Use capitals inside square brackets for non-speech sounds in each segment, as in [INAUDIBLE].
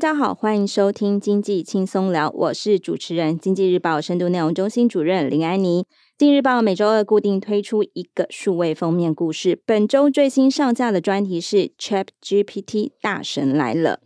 大家好，欢迎收听经济轻松聊，我是主持人经济日报深度内容中心主任林安妮。经济日报每周二固定推出一个数位封面故事，本周最新上架的专题是 ChatGPT 大神来了。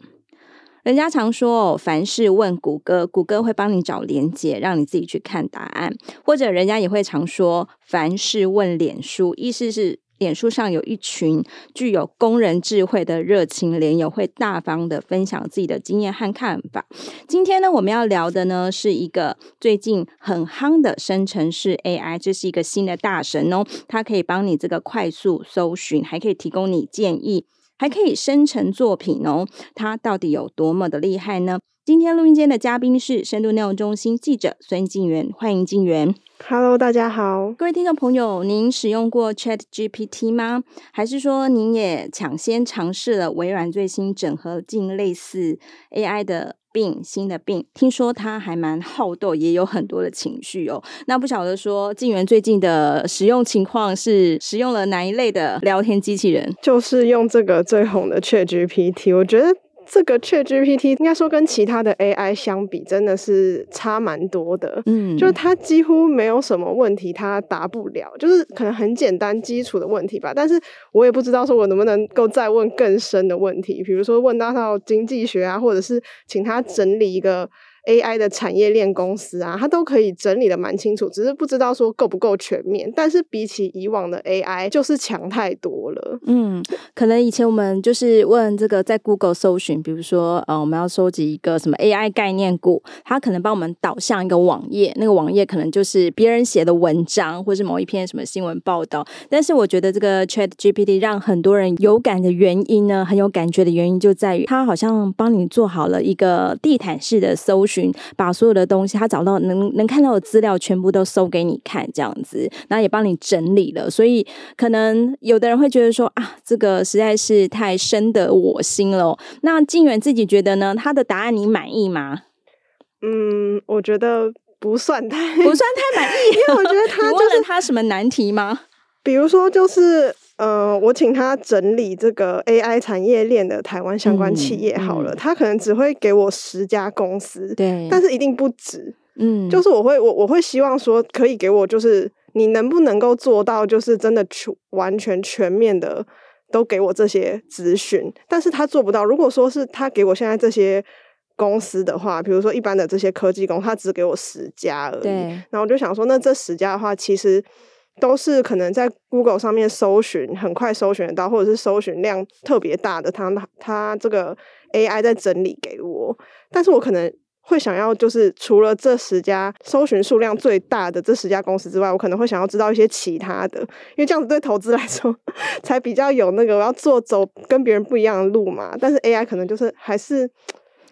人家常说哦，凡事问谷歌，谷歌会帮你找连接，让你自己去看答案。或者人家也会常说，凡事问脸书，意思是。脸书上有一群具有工人智慧的热情脸友，会大方的分享自己的经验和看法。今天呢，我们要聊的呢是一个最近很夯的生成式 AI，这是一个新的大神哦，它可以帮你这个快速搜寻，还可以提供你建议，还可以生成作品哦。它到底有多么的厉害呢？今天录音间的嘉宾是深度内容中心记者孙静媛，欢迎静媛。Hello，大家好，各位听众朋友，您使用过 ChatGPT 吗？还是说您也抢先尝试了微软最新整合进类似 AI 的 Bing 新的 Bing？听说它还蛮好斗，也有很多的情绪哦。那不晓得说静源最近的使用情况是使用了哪一类的聊天机器人？就是用这个最红的 ChatGPT，我觉得。这个 ChatGPT 应该说跟其他的 AI 相比，真的是差蛮多的。嗯，就是它几乎没有什么问题，它答不了，就是可能很简单基础的问题吧。但是我也不知道说我能不能够再问更深的问题，比如说问到到经济学啊，或者是请他整理一个。AI 的产业链公司啊，它都可以整理的蛮清楚，只是不知道说够不够全面。但是比起以往的 AI，就是强太多了。嗯，可能以前我们就是问这个在 Google 搜寻，比如说呃，我们要收集一个什么 AI 概念股，它可能帮我们导向一个网页，那个网页可能就是别人写的文章，或是某一篇什么新闻报道。但是我觉得这个 ChatGPT 让很多人有感的原因呢，很有感觉的原因就在于它好像帮你做好了一个地毯式的搜寻。把所有的东西，他找到能能看到的资料，全部都搜给你看，这样子，然后也帮你整理了。所以，可能有的人会觉得说啊，这个实在是太深得我心了。那静远自己觉得呢？他的答案你满意吗？嗯，我觉得不算太不算太满意，因为我觉得他、[LAUGHS] 就是、问了他什么难题吗？比如说，就是。呃，我请他整理这个 AI 产业链的台湾相关企业好了，嗯嗯、他可能只会给我十家公司，对，但是一定不止，嗯，就是我会我我会希望说可以给我，就是你能不能够做到，就是真的全完全全面的都给我这些资讯，但是他做不到。如果说是他给我现在这些公司的话，比如说一般的这些科技公司，他只给我十家而已，然后我就想说，那这十家的话，其实。都是可能在 Google 上面搜寻很快搜寻得到，或者是搜寻量特别大的，它它这个 AI 在整理给我，但是我可能会想要就是除了这十家搜寻数量最大的这十家公司之外，我可能会想要知道一些其他的，因为这样子对投资来说才比较有那个我要做走跟别人不一样的路嘛。但是 AI 可能就是还是。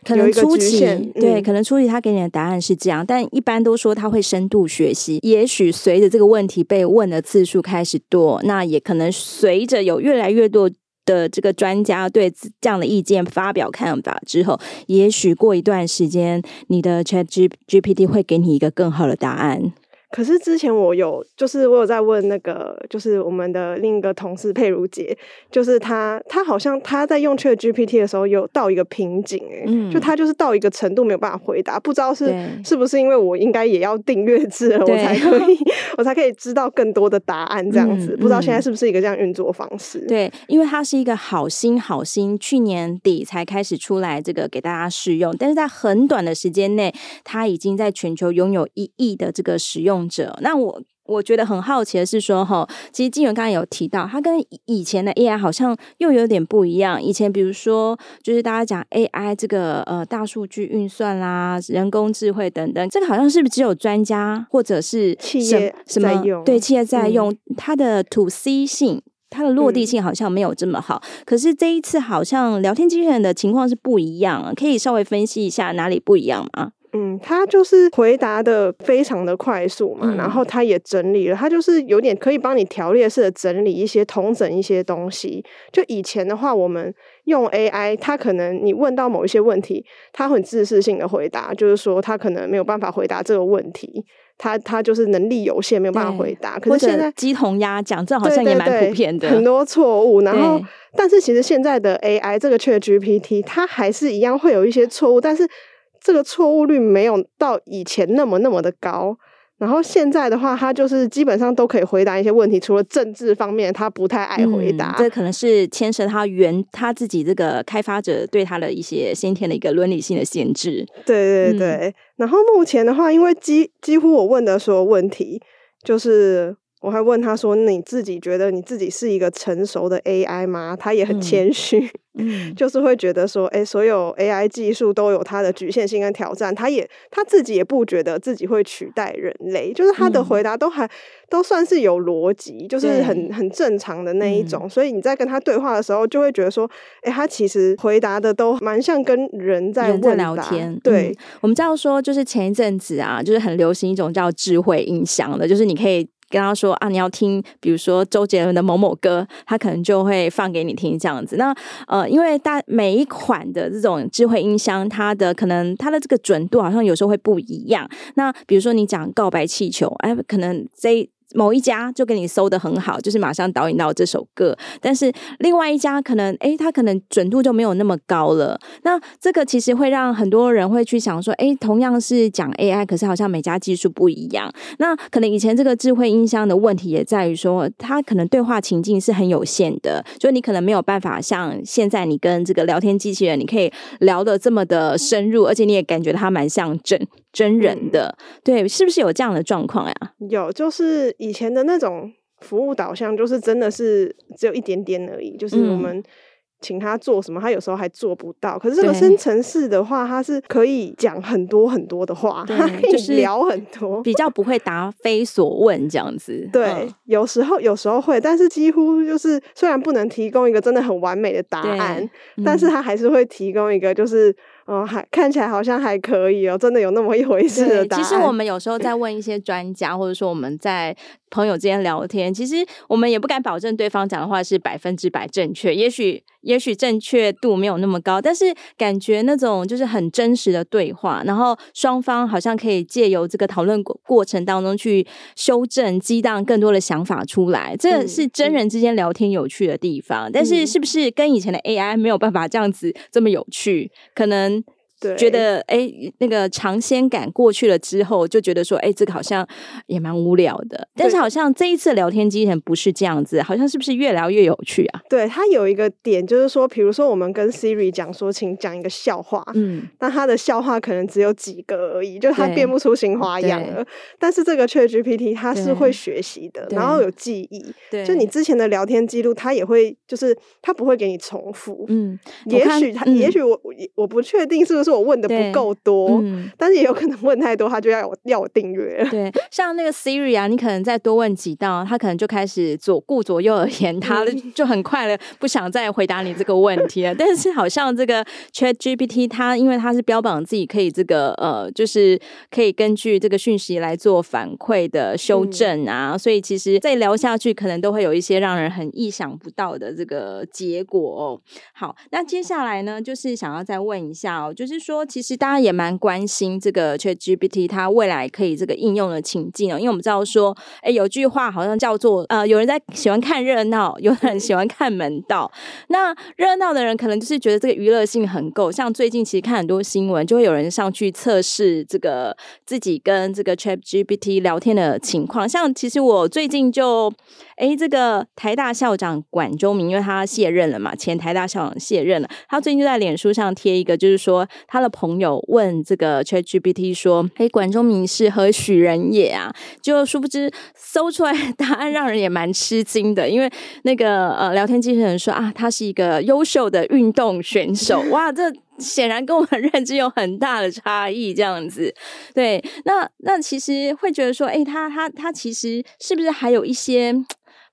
可能初期、嗯、对，可能初期他给你的答案是这样，但一般都说他会深度学习。也许随着这个问题被问的次数开始多，那也可能随着有越来越多的这个专家对这样的意见发表看法之后，也许过一段时间，你的 ChatGPT 会给你一个更好的答案。可是之前我有，就是我有在问那个，就是我们的另一个同事佩如姐，就是她，她好像她在用 ChatGPT 的时候有到一个瓶颈，哎、嗯，就她就是到一个程度没有办法回答，不知道是是不是因为我应该也要订阅制了，我才可以，[LAUGHS] 我才可以知道更多的答案这样子，嗯、不知道现在是不是一个这样运作方式？对，因为它是一个好心好心，去年底才开始出来这个给大家试用，但是在很短的时间内，它已经在全球拥有一亿的这个使用。者，那我我觉得很好奇的是说，哈，其实金源刚才有提到，它跟以前的 AI 好像又有点不一样。以前比如说，就是大家讲 AI 这个呃大数据运算啦、人工智慧等等，这个好像是不是只有专家或者是企业什么在用？对，企业在用，嗯、它的 To C 性、它的落地性好像没有这么好。嗯、可是这一次好像聊天机器人的情况是不一样，可以稍微分析一下哪里不一样吗？嗯，他就是回答的非常的快速嘛，嗯、然后他也整理了，他就是有点可以帮你条列式的整理一些、统整一些东西。就以前的话，我们用 AI，他可能你问到某一些问题，他很自私性的回答，就是说他可能没有办法回答这个问题，他他就是能力有限，没有办法回答。可是现在鸡同鸭讲，这好像也蛮普遍的，很多错误。然后，但是其实现在的 AI 这个 ChatGPT，它还是一样会有一些错误，但是。这个错误率没有到以前那么那么的高，然后现在的话，他就是基本上都可以回答一些问题，除了政治方面他不太爱回答。嗯、这可能是牵涉他原他自己这个开发者对他的一些先天的一个伦理性的限制。对对对，嗯、然后目前的话，因为几几乎我问的所有问题，就是我还问他说：“你自己觉得你自己是一个成熟的 AI 吗？”他也很谦虚。[LAUGHS] 就是会觉得说，哎、欸，所有 AI 技术都有它的局限性跟挑战，他也他自己也不觉得自己会取代人类，就是他的回答都还、嗯、都算是有逻辑，就是很很正常的那一种，嗯、所以你在跟他对话的时候，就会觉得说，哎、欸，他其实回答的都蛮像跟人在问聊天。对、嗯，我们知道说，就是前一阵子啊，就是很流行一种叫智慧音箱的，就是你可以。跟他说啊，你要听，比如说周杰伦的某某歌，他可能就会放给你听这样子。那呃，因为大每一款的这种智慧音箱，它的可能它的这个准度好像有时候会不一样。那比如说你讲告白气球，哎，可能这。某一家就给你搜的很好，就是马上导引到这首歌，但是另外一家可能，诶，他可能准度就没有那么高了。那这个其实会让很多人会去想说，诶，同样是讲 AI，可是好像每家技术不一样。那可能以前这个智慧音箱的问题也在于说，它可能对话情境是很有限的，就你可能没有办法像现在你跟这个聊天机器人，你可以聊得这么的深入，而且你也感觉它蛮像真真人的。对，是不是有这样的状况呀？有，就是。以前的那种服务导向，就是真的是只有一点点而已，就是我们请他做什么，他有时候还做不到。可是这个生成式的话，他是可以讲很多很多的话，他可以聊很多，比较不会答非所问这样子。[LAUGHS] 对，有时候有时候会，但是几乎就是虽然不能提供一个真的很完美的答案，但是他还是会提供一个就是。哦，还看起来好像还可以哦，真的有那么一回事的答案。其实我们有时候在问一些专家，或者说我们在朋友之间聊天，其实我们也不敢保证对方讲的话是百分之百正确，也许也许正确度没有那么高，但是感觉那种就是很真实的对话，然后双方好像可以借由这个讨论过过程当中去修正、激荡更多的想法出来，这是真人之间聊天有趣的地方。嗯、但是是不是跟以前的 AI 没有办法这样子这么有趣？可能。对觉得哎、欸，那个尝鲜感过去了之后，就觉得说，哎、欸，这个好像也蛮无聊的。但是好像这一次聊天机器人不是这样子，好像是不是越聊越有趣啊？对，它有一个点，就是说，比如说我们跟 Siri 讲说，请讲一个笑话，嗯，那它的笑话可能只有几个而已，就它变不出新花样了。但是这个 ChatGPT 它是会学习的，然后有记忆，对，就你之前的聊天记录，它也会，就是它不会给你重复。嗯，也许它，嗯、也许我我不确定是不是。我问的不够多，嗯、但是也有可能问太多，他就要我要我订阅。[LAUGHS] 对，像那个 Siri 啊，你可能再多问几道，他可能就开始左顾左右而言他，他就很快了，不想再回答你这个问题了。[LAUGHS] 但是好像这个 ChatGPT，它因为它是标榜自己可以这个呃，就是可以根据这个讯息来做反馈的修正啊，嗯、所以其实再聊下去，可能都会有一些让人很意想不到的这个结果哦。好，那接下来呢，就是想要再问一下哦，就是。说其实大家也蛮关心这个 ChatGPT 它未来可以这个应用的情境哦，因为我们知道说，哎，有句话好像叫做呃，有人在喜欢看热闹，有人喜欢看门道。那热闹的人可能就是觉得这个娱乐性很够，像最近其实看很多新闻，就会有人上去测试这个自己跟这个 ChatGPT 聊天的情况。像其实我最近就。哎，这个台大校长管中闵，因为他卸任了嘛，前台大校长卸任了，他最近就在脸书上贴一个，就是说他的朋友问这个 ChatGPT 说：“哎，管中明是何许人也啊？”就殊不知搜出来答案让人也蛮吃惊的，因为那个呃聊天机器人说啊，他是一个优秀的运动选手。哇，这显然跟我们认知有很大的差异，这样子。对，那那其实会觉得说，哎，他他他其实是不是还有一些？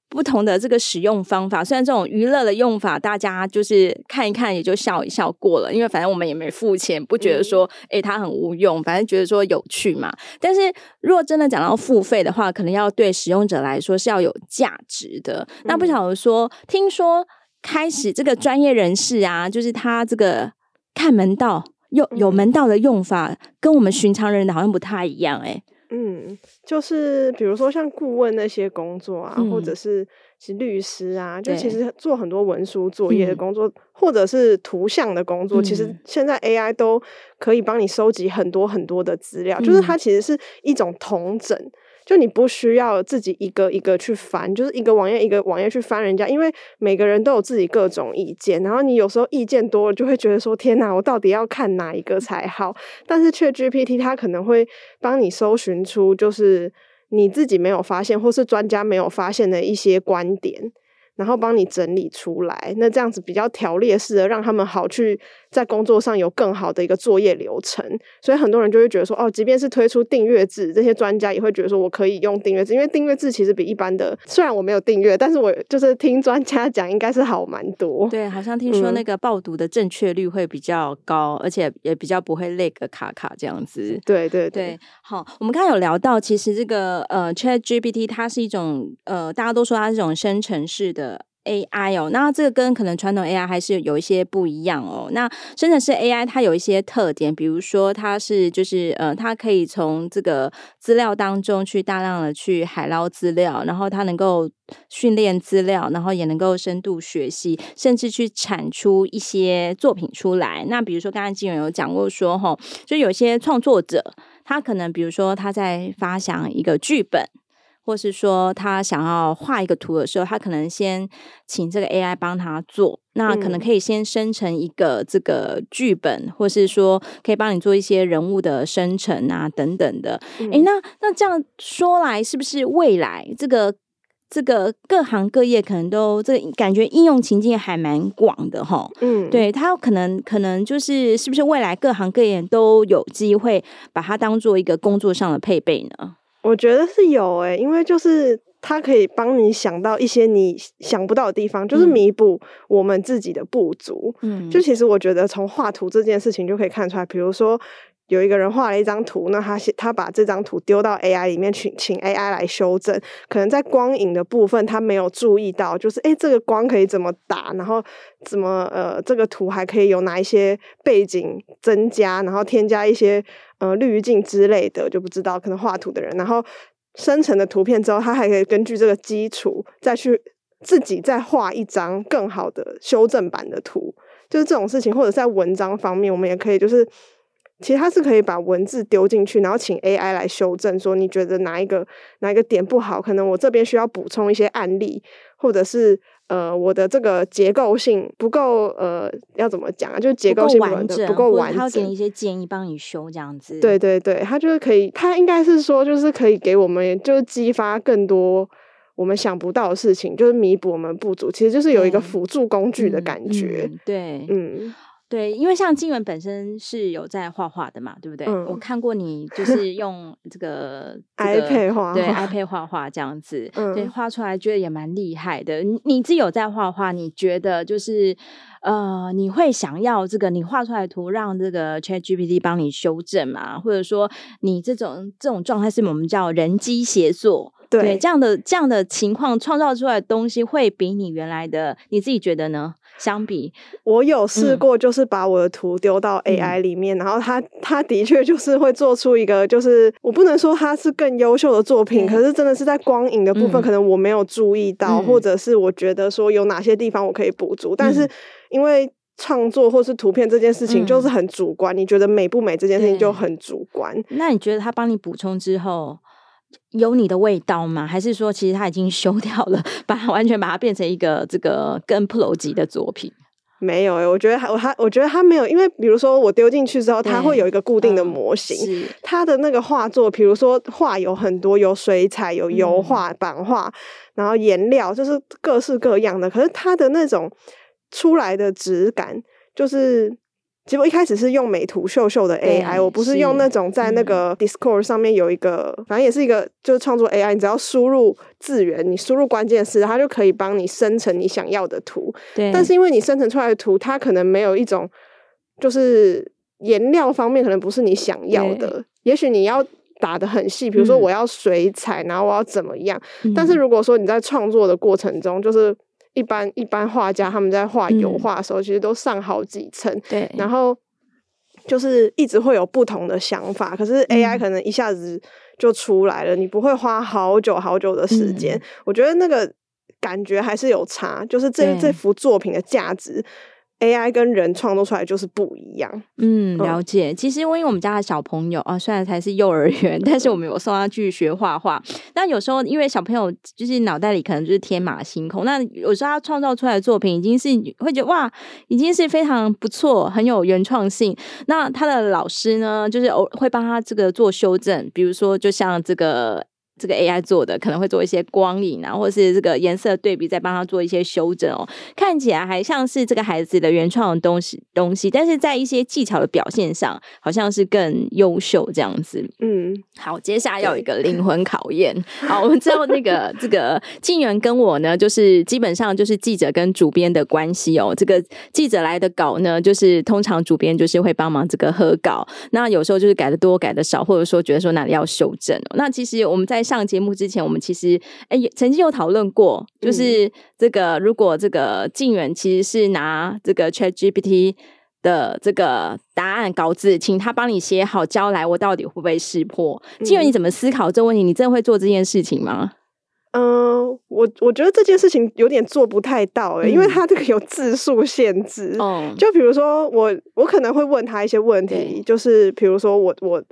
不同的这个使用方法，虽然这种娱乐的用法，大家就是看一看也就笑一笑过了，因为反正我们也没付钱，不觉得说诶、欸、它很无用，反正觉得说有趣嘛。但是如果真的讲到付费的话，可能要对使用者来说是要有价值的。那不晓得说，听说开始这个专业人士啊，就是他这个看门道，有有门道的用法，跟我们寻常人的好像不太一样诶、欸嗯，就是比如说像顾问那些工作啊，嗯、或者是是律师啊，就其实做很多文书作业的工作，嗯、或者是图像的工作，嗯、其实现在 AI 都可以帮你收集很多很多的资料，嗯、就是它其实是一种同整。就你不需要自己一个一个去翻，就是一个网页一个网页去翻人家，因为每个人都有自己各种意见，然后你有时候意见多了，就会觉得说天哪，我到底要看哪一个才好？但是却 GPT 它可能会帮你搜寻出，就是你自己没有发现或是专家没有发现的一些观点。然后帮你整理出来，那这样子比较条列式的，让他们好去在工作上有更好的一个作业流程。所以很多人就会觉得说，哦，即便是推出订阅制，这些专家也会觉得说我可以用订阅制，因为订阅制其实比一般的，虽然我没有订阅，但是我就是听专家讲，应该是好蛮多。对，好像听说那个报读的正确率会比较高，嗯、而且也比较不会 lag 卡卡这样子。对对对，对，好，我们刚刚有聊到，其实这个呃 ChatGPT 它是一种呃，大家都说它是一种生成式的。AI 哦，那这个跟可能传统 AI 还是有一些不一样哦。那生成式 AI 它有一些特点，比如说它是就是呃，它可以从这个资料当中去大量的去海捞资料，然后它能够训练资料，然后也能够深度学习，甚至去产出一些作品出来。那比如说刚刚金源有讲过说哈，就有些创作者，他可能比如说他在发想一个剧本。或是说他想要画一个图的时候，他可能先请这个 AI 帮他做，那可能可以先生成一个这个剧本，嗯、或是说可以帮你做一些人物的生成啊等等的。诶、那那这样说来，是不是未来这个这个各行各业可能都这个感觉应用情境还蛮广的哈？嗯，对，他可能可能就是是不是未来各行各业都有机会把它当做一个工作上的配备呢？我觉得是有诶、欸，因为就是它可以帮你想到一些你想不到的地方，就是弥补我们自己的不足。嗯，就其实我觉得从画图这件事情就可以看出来，比如说有一个人画了一张图，那他写他把这张图丢到 AI 里面去，请 AI 来修正，可能在光影的部分他没有注意到，就是诶，这个光可以怎么打，然后怎么呃这个图还可以有哪一些背景增加，然后添加一些。呃，滤镜之类的就不知道，可能画图的人，然后生成的图片之后，他还可以根据这个基础再去自己再画一张更好的修正版的图，就是这种事情，或者在文章方面，我们也可以就是，其实它是可以把文字丢进去，然后请 AI 来修正，说你觉得哪一个哪一个点不好，可能我这边需要补充一些案例，或者是。呃，我的这个结构性不够，呃，要怎么讲啊？就是结构性不够完整，不够完整。他会给你一些建议，帮你修这样子。对对对，他就是可以，他应该是说，就是可以给我们，就是激发更多我们想不到的事情，就是弥补我们不足。其实就是有一个辅助工具的感觉。嗯嗯、对，嗯。对，因为像金源本身是有在画画的嘛，对不对？嗯、我看过你就是用这个 iPad 画，对 iPad 画画这样子，嗯、对，画出来觉得也蛮厉害的。你你自己有在画画，你觉得就是呃，你会想要这个你画出来的图让这个 ChatGPT 帮你修正嘛？或者说你这种这种状态是我们叫人机协作？对，对，这样的这样的情况创造出来的东西会比你原来的你自己觉得呢？相比，我有试过，就是把我的图丢到 AI 里面，嗯、然后它它的确就是会做出一个，就是我不能说它是更优秀的作品，嗯、可是真的是在光影的部分，可能我没有注意到，嗯、或者是我觉得说有哪些地方我可以补足，嗯、但是因为创作或是图片这件事情就是很主观，嗯、你觉得美不美这件事情就很主观。那你觉得他帮你补充之后？有你的味道吗？还是说，其实他已经修掉了，把它完全把它变成一个这个更 pro 级的作品？没有诶、欸，我觉得我他我觉得他没有，因为比如说我丢进去之后，它会有一个固定的模型，它、嗯、的那个画作，比如说画有很多，有水彩、有油画、版画，然后颜料就是各式各样的，可是它的那种出来的质感就是。结果一开始是用美图秀秀的 AI，我不是用那种在那个 Discord 上面有一个，嗯、反正也是一个就是创作 AI，你只要输入字源，你输入关键词，它就可以帮你生成你想要的图。对。但是因为你生成出来的图，它可能没有一种就是颜料方面可能不是你想要的，也许你要打的很细，比如说我要水彩，然后我要怎么样。嗯、但是如果说你在创作的过程中，就是。一般一般画家他们在画油画的时候，其实都上好几层，嗯，对，然后就是一直会有不同的想法，可是 AI 可能一下子就出来了，嗯，你不会花好久好久的时间，嗯。我觉得那个感觉还是有差，就是这这幅作品的价值。AI 跟人创作出来就是不一样。嗯，了解。其实因为我们家的小朋友啊，虽然才是幼儿园，但是我们有送他去学画画。那有时候因为小朋友就是脑袋里可能就是天马行空，那有时候他创造出来的作品已经是会觉得哇，已经是非常不错，很有原创性。那他的老师呢，就是偶会帮他这个做修正，比如说就像这个。这个 AI 做的可能会做一些光影啊，或者是这个颜色对比，再帮他做一些修正哦。看起来还像是这个孩子的原创的东西东西，但是在一些技巧的表现上，好像是更优秀这样子。嗯，好，接下来要有一个灵魂考验。好，我们知道那个 [LAUGHS] 这个静源跟我呢，就是基本上就是记者跟主编的关系哦。这个记者来的稿呢，就是通常主编就是会帮忙这个核稿，那有时候就是改的多改的少，或者说觉得说哪里要修正哦。那其实我们在上节目之前，我们其实哎、欸，曾经有讨论过，就是这个如果这个静远其实是拿这个 ChatGPT 的这个答案稿子，请他帮你写好交来，我到底会不会识破？静原你怎么思考这个问题？你真的会做这件事情吗？嗯、呃，我我觉得这件事情有点做不太到哎、欸嗯，因为他这个有字数限制。哦，就比如说我，我可能会问他一些问题，就是比如说我我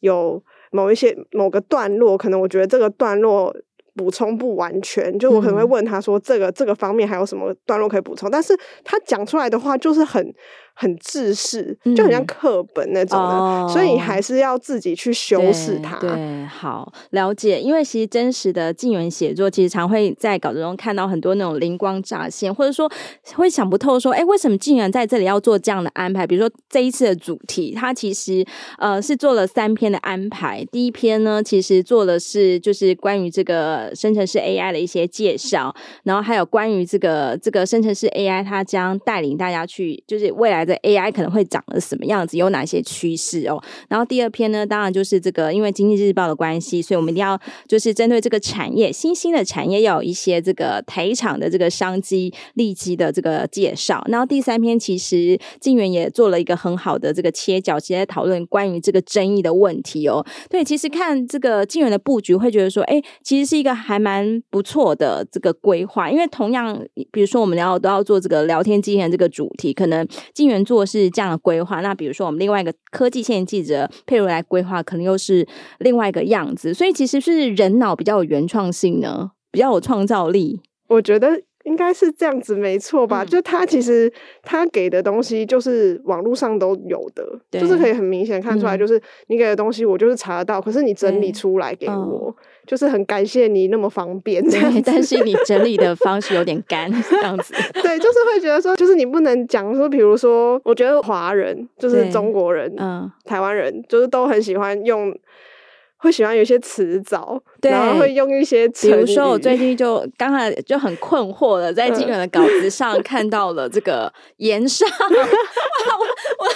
有。某一些某个段落，可能我觉得这个段落补充不完全，就我可能会问他说：“这个、嗯、这个方面还有什么段落可以补充？”但是他讲出来的话就是很。很制式，就很像课本那种的、所以还是要自己去修饰它。对，好了解。因为其实真实的静园写作，其实常会在稿子中看到很多那种灵光乍现，或者说会想不透，说，哎，为什么静原在这里要做这样的安排？比如说这一次的主题，它其实呃是做了三篇的安排。第一篇呢，其实做的是就是关于这个生成式 AI 的一些介绍，然后还有关于这个这个生成式 AI，它将带领大家去就是未来。AI 可能会长得什么样子？有哪些趋势哦？然后第二篇呢，当然就是这个，因为经济日报的关系，所以我们一定要就是针对这个产业，新兴的产业要有一些这个台厂的这个商机、利基的这个介绍。然后第三篇其实静原也做了一个很好的这个切角，直接讨论关于这个争议的问题哦。对，其实看这个静原的布局，会觉得说，哎，其实是一个还蛮不错的这个规划。因为同样，比如说我们要都要做这个聊天机器人这个主题，可能静做是这样的规划，那比如说我们另外一个科技线记者佩如来规划，可能又是另外一个样子，所以其实是人脑比较有原创性呢，比较有创造力。我觉得应该是这样子，没错吧？嗯、就他其实他给的东西就是网络上都有的，就是可以很明显看出来，就是你给的东西我就是查得到，可是你整理出来给我。就是很感谢你那么方便这样，但是你整理的方式有点干这样子。[LAUGHS] 对，就是会觉得说，就是你不能讲说，比如说，我觉得华人就是中国人，嗯，台湾人就是都很喜欢用。会喜欢有一些词藻，然后会用一些词。比如说，我最近就刚才就很困惑的，在金远的稿子上看到了这个盐上，[LAUGHS] 我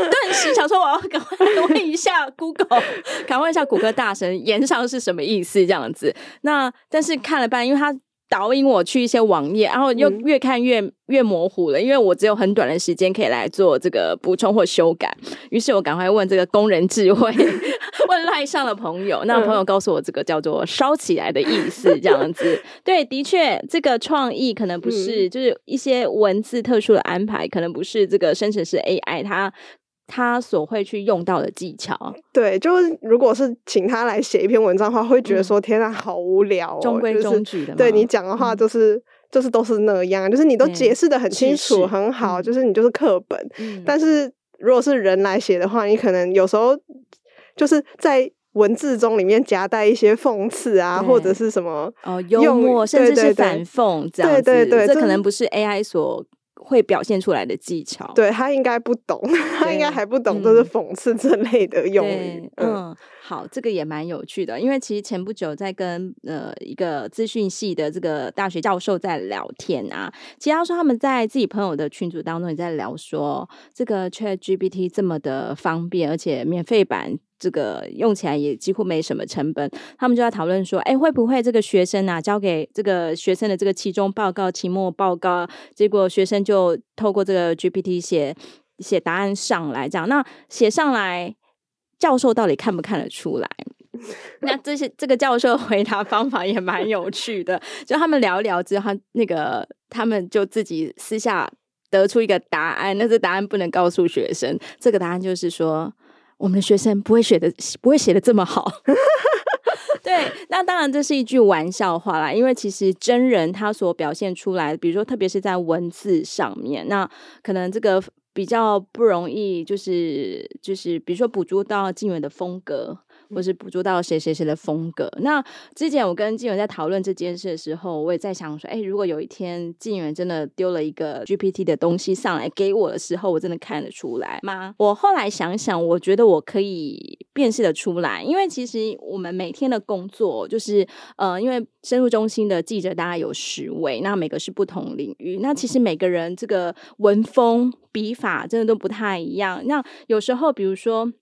我顿时想说，我要赶快问一下 Google，[LAUGHS] 赶快问一下谷歌大神，盐上是什么意思？这样子。那但是看了半，因为他。导引我去一些网页，然后又越看越、嗯、越模糊了，因为我只有很短的时间可以来做这个补充或修改。于是我赶快问这个工人智慧，[LAUGHS] 问赖上的朋友，那朋友告诉我这个叫做“烧起来”的意思，这样子。[LAUGHS] 对，的确，这个创意可能不是，就是一些文字特殊的安排，可能不是这个生成式 AI 它。他所会去用到的技巧，对，就是如果是请他来写一篇文章的话，会觉得说天啊，好无聊，哦，中规中矩的，就是。对你讲的话，就是就是都是那样，就是你都解释的很清楚，很好，嗯、就是你就是课本。嗯、但是如果是人来写的话，你可能有时候就是在文字中里面夹带一些讽刺啊，或者是什么哦幽默，甚至是反讽这样子。对对对，这可能不是 AI 所。会表现出来的技巧，对，他应该不懂，[LAUGHS] 他应该还不懂，都是讽刺这类的用语。嗯，嗯，好，这个也蛮有趣的，因为其实前不久在跟呃一个资讯系的这个大学教授在聊天啊，其实他说他们在自己朋友的群组当中也在聊说，这个 ChatGPT 这么的方便，而且免费版。这个用起来也几乎没什么成本，他们就在讨论说，哎，会不会这个学生啊，交给这个学生的这个期中报告、期末报告，结果学生就透过这个 GPT 写写答案上来，这样，那写上来，教授到底看不看得出来？[LAUGHS] 那这些这个教授回答方法也蛮有趣的，[LAUGHS] 就他们聊一聊之后，他那个他们就自己私下得出一个答案，那这答案不能告诉学生，这个答案就是说。我们的学生不会写的，不会写的这么好。[LAUGHS] 对，那当然这是一句玩笑话啦，因为其实真人他所表现出来，比如说特别是在文字上面，那可能这个比较不容易，就是就是比如说捕捉到静远的风格。或是捕捉到谁谁谁的风格。那之前我跟静远在讨论这件事的时候，我也在想说，哎，如果有一天静远真的丢了一个 GPT 的东西上来给我的时候，我真的看得出来吗？我后来想想，我觉得我可以辨识的出来，因为其实我们每天的工作就是，呃，因为深入中心的记者大概有十位，那每个是不同领域，那其实每个人这个文风笔法真的都不太一样。那有时候，比如说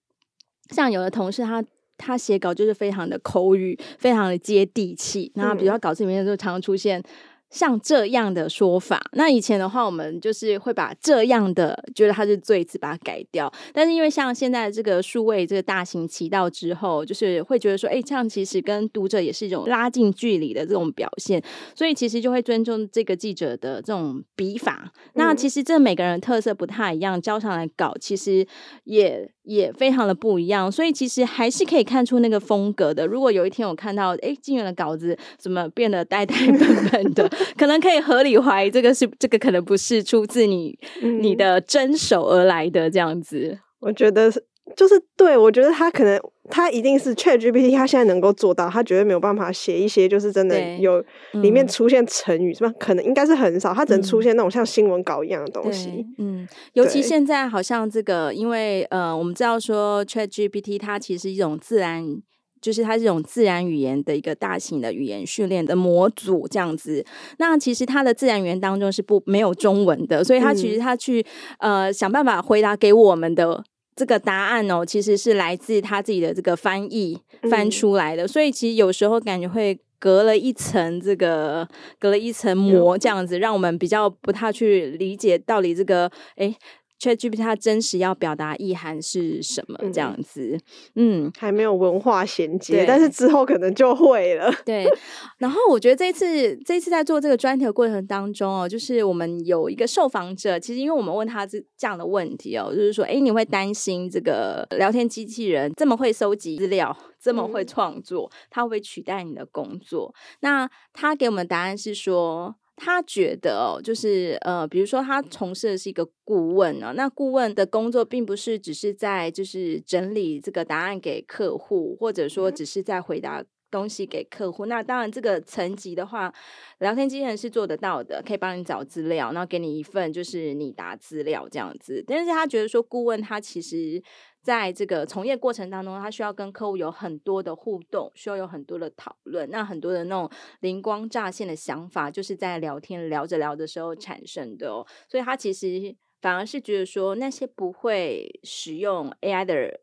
像有的同事他。他写稿就是非常的口语，非常的接地气。那，比如说稿子里面就常常出现。像这样的说法，那以前的话，我们就是会把这样的觉得它是最字，把它改掉。但是因为像现在这个数位这个大行其道之后，就是会觉得说，哎，这样其实跟读者也是一种拉近距离的这种表现，所以其实就会尊重这个记者的这种笔法。嗯、那其实这每个人特色不太一样，交上来稿其实也也非常的不一样，所以其实还是可以看出那个风格的。如果有一天我看到，哎，金源的稿子怎么变得呆呆笨笨的？[LAUGHS] 可能可以合理怀疑，这个是这个可能不是出自你、嗯、你的真手而来的这样子。我觉得是，就是对，我觉得他可能他一定是 ChatGPT，他现在能够做到，他绝对没有办法写一些就是真的有里面出现成语什么，嗯、可能应该是很少，他只能出现那种像新闻稿一样的东西。嗯，尤其现在好像这个，因为呃，我们知道说 ChatGPT 它其实是一种自然。就是它这种自然语言的一个大型的语言训练的模组这样子，那其实它的自然语言当中是不没有中文的，所以它其实它去、嗯、呃想办法回答给我们的这个答案哦，其实是来自他自己的这个翻译翻出来的，嗯、所以其实有时候感觉会隔了一层这个隔了一层膜这样子，让我们比较不太去理解到底这个诶 ChatGPT 它真实要表达意涵是什么？这样子，嗯，嗯，还没有文化衔接，但是之后可能就会了。对，[LAUGHS] 然后我觉得这一次，这一次在做这个专题的过程当中哦，就是我们有一个受访者，其实因为我们问他这这样的问题哦，就是说，哎，你会担心这个聊天机器人这么会收集资料，这么会创作，他会不会取代你的工作？那他给我们的答案是说。他觉得哦，就是呃，比如说他从事的是一个顾问啊，那顾问的工作并不是只是在就是整理这个答案给客户，或者说只是在回答东西给客户。那当然，这个层级的话，聊天机器人是做得到的，可以帮你找资料，然后给你一份就是你答资料这样子。但是他觉得说，顾问他其实。在这个从业过程当中，他需要跟客户有很多的互动，需要有很多的讨论。那很多的那种灵光乍现的想法，就是在聊天聊着聊的时候产生的哦。所以他其实反而是觉得说，那些不会使用 AI 的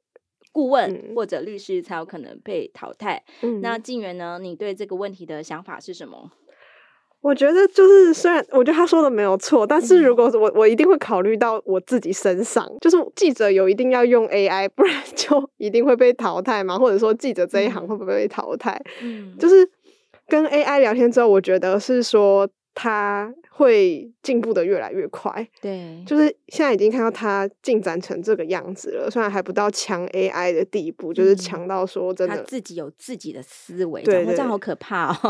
顾问或者律师才有可能被淘汰。嗯、那静远呢？你对这个问题的想法是什么？我觉得就是，虽然我觉得他说的没有错，但是如果我我一定会考虑到我自己身上，就是记者有一定要用 AI，不然就一定会被淘汰嘛，或者说记者这一行会不会被淘汰？嗯，就是跟 AI 聊天之后，我觉得是说它会进步的越来越快。对，就是现在已经看到它进展成这个样子了，虽然还不到强 AI 的地步，就是强到说真的，他自己有自己的思维，对，这样好可怕哦。[LAUGHS]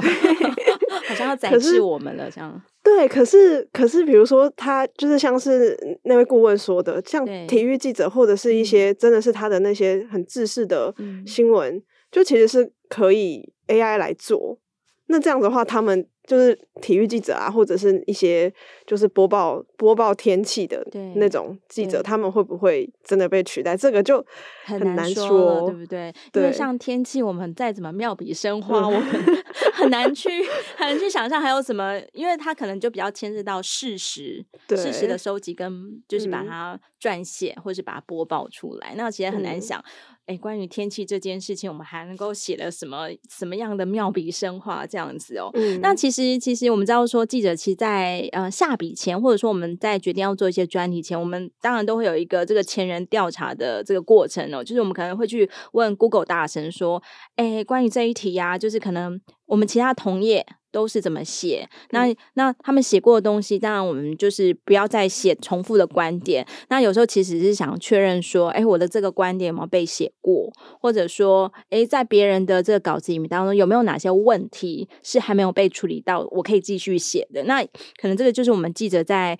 好像要宰制我们了，这样。对，可是可是，比如说他就是像是那位顾问说的，像体育记者或者是一些真的是他的那些很制式的新闻，嗯、就其实是可以 AI 来做。那这样子的话，他们就是体育记者啊，或者是一些就是播报播报天气的那种记者，他们会不会真的被取代？这个就很难说，对不对？对，因为像天气，我们再怎么妙笔生花，嗯、我们 [LAUGHS] 很难去很难去想象还有什么，因为它可能就比较牵涉到事实，事实的收集跟就是把它撰写，嗯、或是把它播报出来，那其实很难想。嗯哎，关于天气这件事情，我们还能够写了什么什么样的妙笔生花这样子哦？嗯，那其实其实我们知道说，记者其实在呃下笔前，或者说我们在决定要做一些专题前，我们当然都会有一个这个前人调查的这个过程哦。就是我们可能会去问 Google 大神说，哎，关于这一题呀、啊，就是可能我们其他同业。都是怎么写？那那他们写过的东西，当然我们就是不要再写重复的观点。那有时候其实是想确认说，哎，我的这个观点有没有被写过？或者说，哎，在别人的这个稿子里面当中，有没有哪些问题是还没有被处理到，我可以继续写的？那可能这个就是我们记者在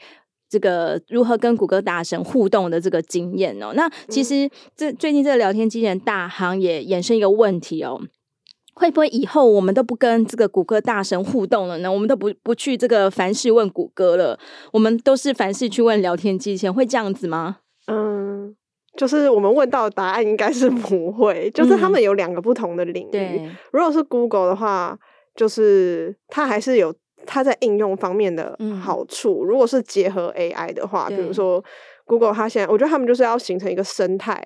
这个如何跟谷歌大神互动的这个经验哦。那其实这最近这个聊天机器人大行也衍生一个问题哦。会不会以后我们都不跟这个谷歌大神互动了呢？我们都不不去这个凡事问谷歌了，我们都是凡事去问聊天机器人，会这样子吗？嗯，就是我们问到的答案应该是不会，就是他们有两个不同的领域。如果是 Google 的话，就是它还是有它在应用方面的好处。嗯、如果是结合 AI 的话，比如说 Google，它现在我觉得他们就是要形成一个生态，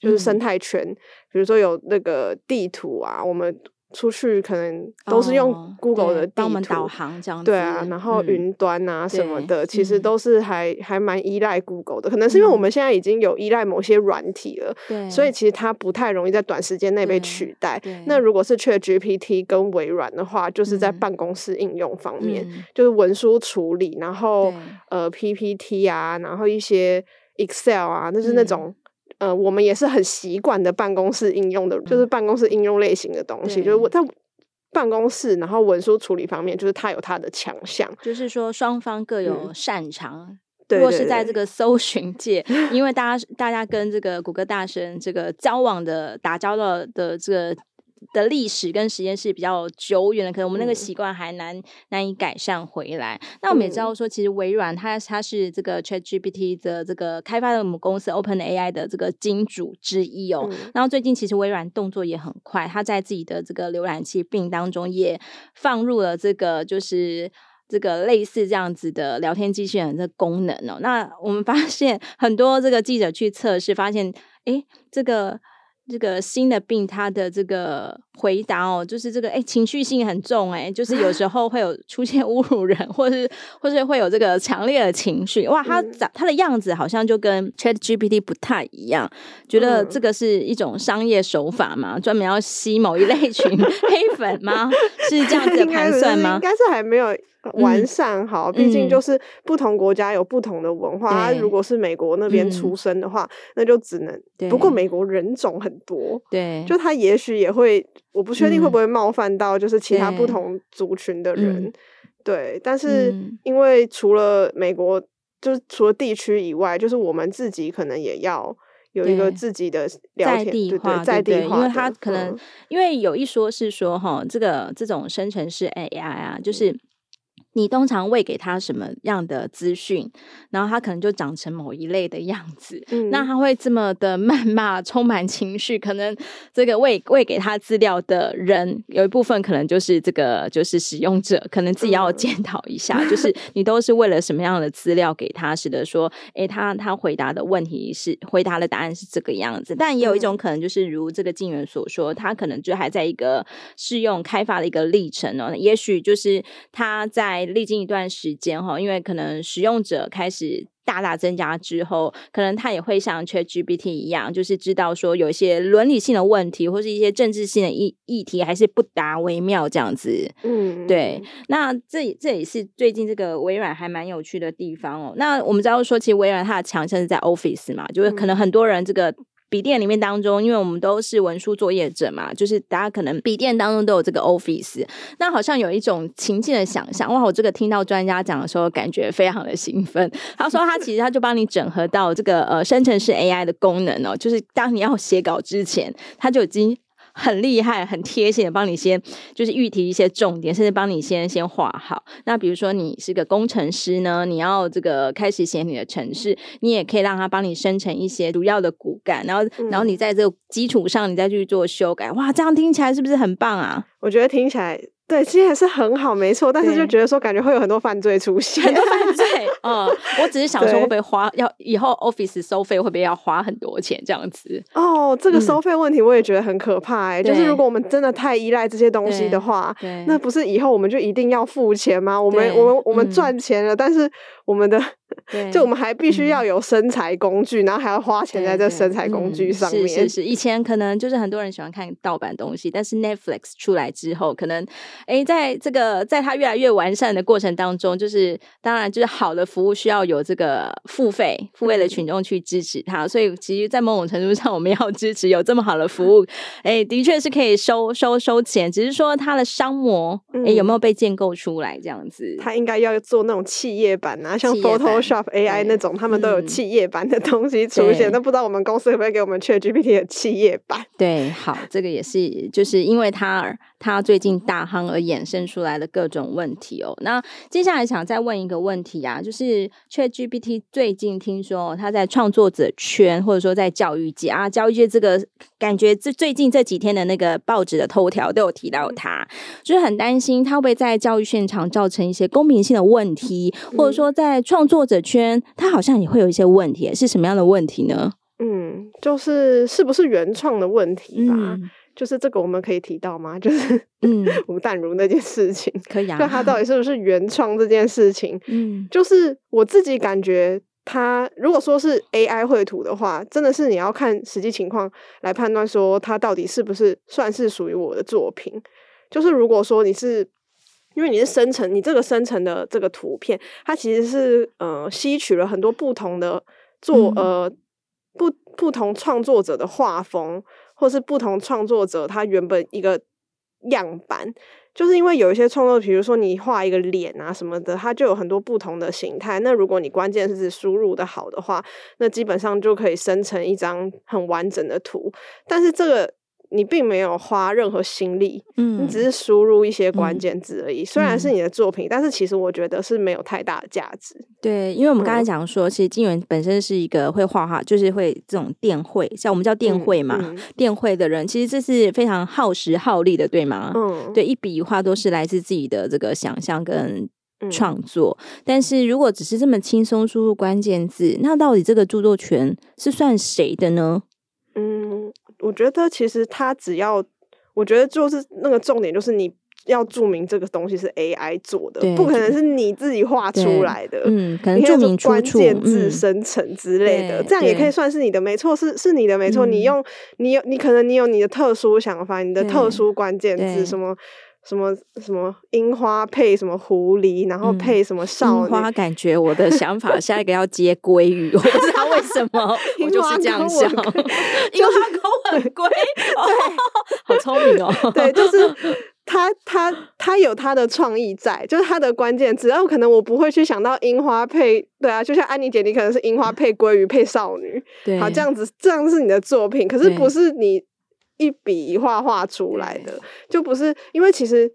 就是生态圈，嗯、比如说有那个地图啊，我们。出去可能都是用 Google 的地图，帮、哦、我们导航这样子。对啊，然后云端啊什么的，嗯、其实都是还、嗯、还蛮依赖 Google 的。可能是因为我们现在已经有依赖某些软体了，对，所以其实它不太容易在短时间内被取代。那如果是 ChatGPT 跟微软的话，就是在办公室应用方面，嗯、就是文书处理，然后呃 PPT 啊，然后一些 Excel 啊，那就是那种。呃，我们也是很习惯的办公室应用的，就是办公室应用类型的东西。就是我在办公室，然后文书处理方面，就是它有它的强项。就是说，双方各有擅长。如果、嗯、是在这个搜寻界，对对对，因为大家大家跟这个谷歌大神这个交往的打交道的这个。的历史跟时间是比较久远的，可能我们那个习惯还难、嗯、难以改善回来。那我们也知道说，其实微软它它是这个 ChatGPT 的这个开发的母公司 OpenAI 的这个金主之一哦。嗯、然后最近其实微软动作也很快，它在自己的这个浏览器 Bing 当中也放入了这个就是这个类似这样子的聊天机器人的功能哦。那我们发现很多这个记者去测试，发现诶这个。这个新的病，他的这个回答哦，就是这个哎，情绪性很重哎，就是有时候会有 [LAUGHS] 出现侮辱人，或是或是会有这个强烈的情绪。哇，他长他的样子好像就跟 ChatGPT 不太一样，觉得这个是一种商业手法嘛，专门要吸某一类 [LAUGHS] 群黑粉吗？是这样子的盘算吗？应该是还没有。完善好，毕竟就是不同国家有不同的文化。如果是美国那边出生的话，那就只能。不过美国人种很多，对，就他也许也会，我不确定会不会冒犯到就是其他不同族群的人。对，但是因为除了美国，就是除了地区以外，就是我们自己可能也要有一个自己的在地化，在地化，因为他可能因为有一说是说哈，这个这种生成式 AI 啊，就是。你通常喂给他什么样的资讯，然后他可能就长成某一类的样子。嗯、那他会这么的谩骂，充满情绪。可能这个喂喂给他资料的人，有一部分可能就是这个就是使用者，可能自己要检讨一下，嗯、就是你都是为了什么样的资料给他，使得说，诶，他他回答的问题是回答的答案是这个样子。但也有一种可能，就是如这个静原所说，他可能就还在一个试用开发的一个历程哦。也许就是他在。在历经一段时间哈，因为可能使用者开始。大大增加之后，可能他也会像 ChatGPT 一样，就是知道说有一些伦理性的问题，或是一些政治性的议议题，还是不达为妙这样子。嗯，对。那这这也是最近这个微软还蛮有趣的地方哦。那我们知道说，其实微软它的强项是在 Office 嘛，就是可能很多人这个。笔电里面当中，因为我们都是文书作业者嘛，就是大家可能笔电当中都有这个 Office，那好像有一种情境的想象。哇，我这个听到专家讲的时候，感觉非常的兴奋。他说他其实他就帮你整合到这个呃生成式 AI 的功能哦，就是当你要写稿之前，他就已经。很厉害，很贴心的帮你先就是预提一些重点，甚至帮你先先画好。那比如说你是个工程师呢，你要这个开始写你的程式，你也可以让他帮你生成一些主要的骨干，然后、嗯、然后你在这个基础上你再去做修改。哇，这样听起来是不是很棒啊？我觉得听起来。对，其实还是很好，没错，但是就觉得说，感觉会有很多犯罪出现，很多犯罪。[LAUGHS] 嗯，我只是想说，会不会花要以后 Office 收费会不会要花很多钱这样子？哦，这个收费问题我也觉得很可怕哎、欸。就是如果我们真的太依赖这些东西的话，那不是以后我们就一定要付钱吗？我们我们我们赚钱了，但是我们的。对，[LAUGHS] 就我们还必须要有身材工具，嗯，然后还要花钱在这身材工具上面。是是是，以前可能就是很多人喜欢看盗版东西，但是 Netflix 出来之后，可能哎，在这个在它越来越完善的过程当中，就是当然就是好的服务需要有这个付费付费的群众去支持它，所以其实，在某种程度上，我们要支持有这么好的服务，[LAUGHS] 哎，的确是可以收收收钱，只是说它的商模哎有没有被建构出来这样子？它应该要做那种企业版啊，像 Photoshop。AI 那种，他们都有企业版的东西出现，那、嗯、不知道我们公司会不会给我们 ChatGPT 的企业版？对，好，这个也是，就是因为它他最近大夯而衍生出来的各种问题哦。那接下来想再问一个问题啊，就是 ChatGPT 最近听说它在创作者圈，或者说在教育界啊，教育界这个感觉，这最近这几天的那个报纸的头条都有提到它，就是很担心它会不会在教育现场造成一些公平性的问题，或者说在创作者圈，它好像也会有一些问题，是什么样的问题呢？嗯，就是是不是原创的问题吧。嗯就是这个我们可以提到吗？[LAUGHS] 就是嗯，吴淡如那件事情，[LAUGHS] 可以啊。就他到底是不是原创这件事情，[LAUGHS] 嗯，就是我自己感觉，他如果说是 AI 绘图的话，真的是你要看实际情况来判断，说他到底是不是算是属于我的作品。就是如果说你是，因为你是生成，你这个生成的这个图片，它其实是呃吸取了很多不同的作、嗯、呃不不同创作者的画风。或是不同创作者他原本一个样板，就是因为有一些创作，比如说你画一个脸啊什么的，它就有很多不同的形态。那如果你关键是输入的好的话，那基本上就可以生成一张很完整的图。但是这个。你并没有花任何心力，嗯，你只是输入一些关键字而已，嗯。虽然是你的作品，嗯，但是其实我觉得是没有太大的价值。对，因为我们刚才讲说，嗯，其实金源本身是一个会画画，就是会这种电绘，像我们叫电绘嘛，电绘的人，其实这是非常耗时耗力的，对吗？嗯，对，一笔一画都是来自自己的这个想象跟创作，嗯。但是如果只是这么轻松输入关键字，那到底这个著作权是算谁的呢？嗯。我觉得其实他只要，我觉得就是那个重点，就是你要注明这个东西是 AI 做的，不可能是你自己画出来的。嗯，可能注明关键字生成之类的，嗯，这样也可以算是你的，没错，是是你的，没错。你用你有你可能你有你的特殊想法，你的特殊关键字什么。什么什么樱花配什么狐狸，然后配什么少女？花感觉我的想法 [LAUGHS] 下一个要接鲑鱼，我不知道为什么，我就是这样想。[LAUGHS] 樱花勾吻鲑，对，好聪明哦。对，就是 [LAUGHS] 他他他有他的创意在，就是他的关键，只要可能我不会去想到樱花配，对啊，就像安妮姐，你可能是樱花配鲑鱼配少女，对，好这样子，这样是你的作品，可是不是你。一笔一画画出来的，就不是因为其实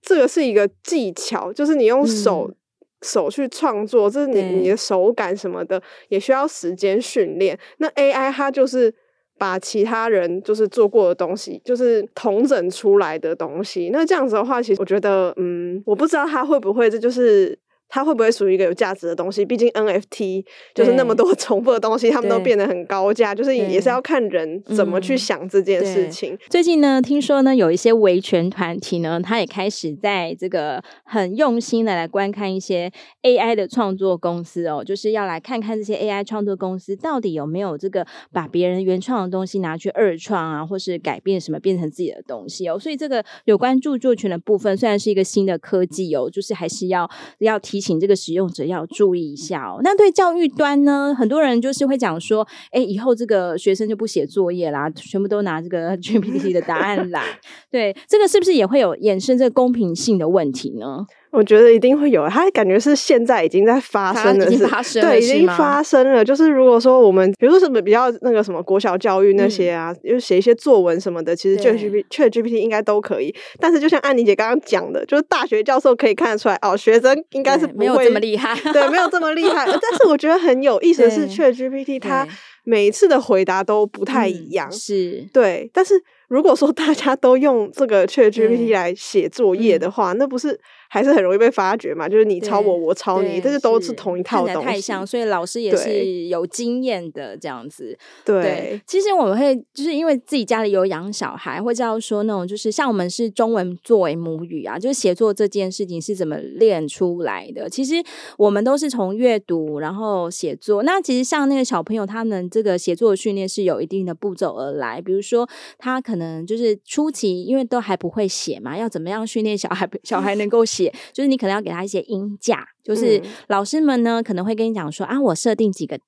这个是一个技巧，就是你用手、嗯、手去创作，这是你你的手感什么的，也需要时间训练。那 AI 它就是把其他人就是做过的东西，就是统整出来的东西。那这样子的话，其实我觉得，嗯，我不知道它会不会这就是。它会不会属于一个有价值的东西？毕竟 NFT 就是那么多 [LAUGHS] 重复的东西，他们都变得很高价，就是也是要看人怎么去想这件事情。最近呢，听说呢，有一些维权团体呢，他也开始在这个很用心的来观看一些 AI 的创作公司哦，就是要来看看这些 AI 创作公司到底有没有这个把别人原创的东西拿去二创啊，或是改变什么变成自己的东西哦。所以这个有关著作权的部分，虽然是一个新的科技哦，就是还是要要提醒这个使用者要注意一下哦。那对教育端呢，很多人就是会讲说，哎，以后这个学生就不写作业啦，全部都拿这个 [LAUGHS] GPT 的答案来。对，这个是不是也会有衍生这个公平性的问题呢？我觉得一定会有，它感觉是现在已经在发生了，对，已经发生了。就是如果说我们，比如说什么比较那个什么国小教育那些啊，就、嗯、写一些作文什么的，其实 ChatGPT ChatGPT 应该都可以。但是就像安妮姐刚刚讲的，就是大学教授可以看得出来，哦，学生应该是不会没有这么厉害，对，没有这么厉害。但是我觉得很有意思的是，[LAUGHS] ChatGPT 它每一次的回答都不太一样，嗯、是对。但是如果说大家都用这个 ChatGPT 来写作业的话，那不是？还是很容易被发觉嘛，就是你抄我，我抄你，但是都是同一套东西，太像，所以老师也是有经验的这样子。对，对其实我们会就是因为自己家里有养小孩，会知道说那种就是像我们是中文作为母语啊，就是写作这件事情是怎么练出来的。其实我们都是从阅读，然后写作。那其实像那个小朋友，他们这个写作的训练是有一定的步骤而来。比如说，他可能就是初期，因为都还不会写嘛，要怎么样训练小孩，[LAUGHS] 小孩能够写。[LAUGHS] 就是你可能要给他一些音架，就是老师们呢可能会跟你讲说啊，我设定几个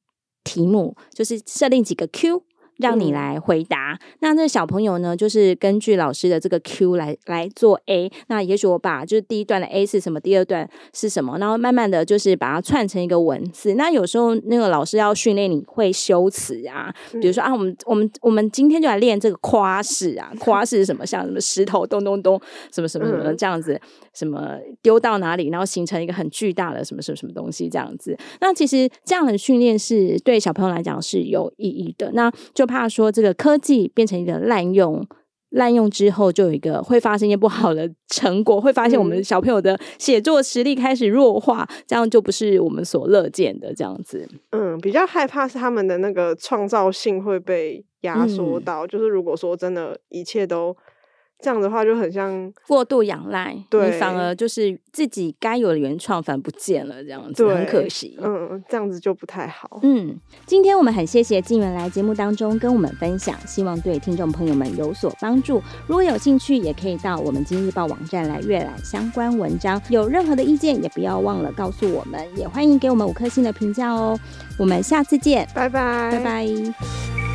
题目，就是设定几个 Q。让你来回答。嗯、那那小朋友呢，就是根据老师的这个 Q 来来做 A。那也许我把就是第一段的 A 是什么，第二段是什么，然后慢慢的就是把它串成一个文字。那有时候那个老师要训练你会修辞啊，比如说啊，我们我们我们今天就来练这个夸式啊，夸式是什么？像什么石头咚咚咚，什么什么什么这样子，什么丢到哪里，然后形成一个很巨大的什么什么什么东西这样子。那其实这样的训练是对小朋友来讲是有意义的。那就怕说这个科技变成一个滥用，滥用之后就有一个会发生一些不好的成果，会发现我们小朋友的写作实力开始弱化，这样就不是我们所乐见的这样子。嗯，比较害怕是他们的那个创造性会被压缩到，嗯、就是如果说真的一切都。这样的话就很像过度仰赖，对，你反而就是自己该有的原创反而不见了，这样子很可惜。嗯，这样子就不太好。嗯，今天我们很谢谢静源来节目当中跟我们分享，希望对听众朋友们有所帮助。如果有兴趣，也可以到我们今日报网站来阅览相关文章。有任何的意见，也不要忘了告诉我们，也欢迎给我们五颗星的评价哦。我们下次见，拜拜，拜拜。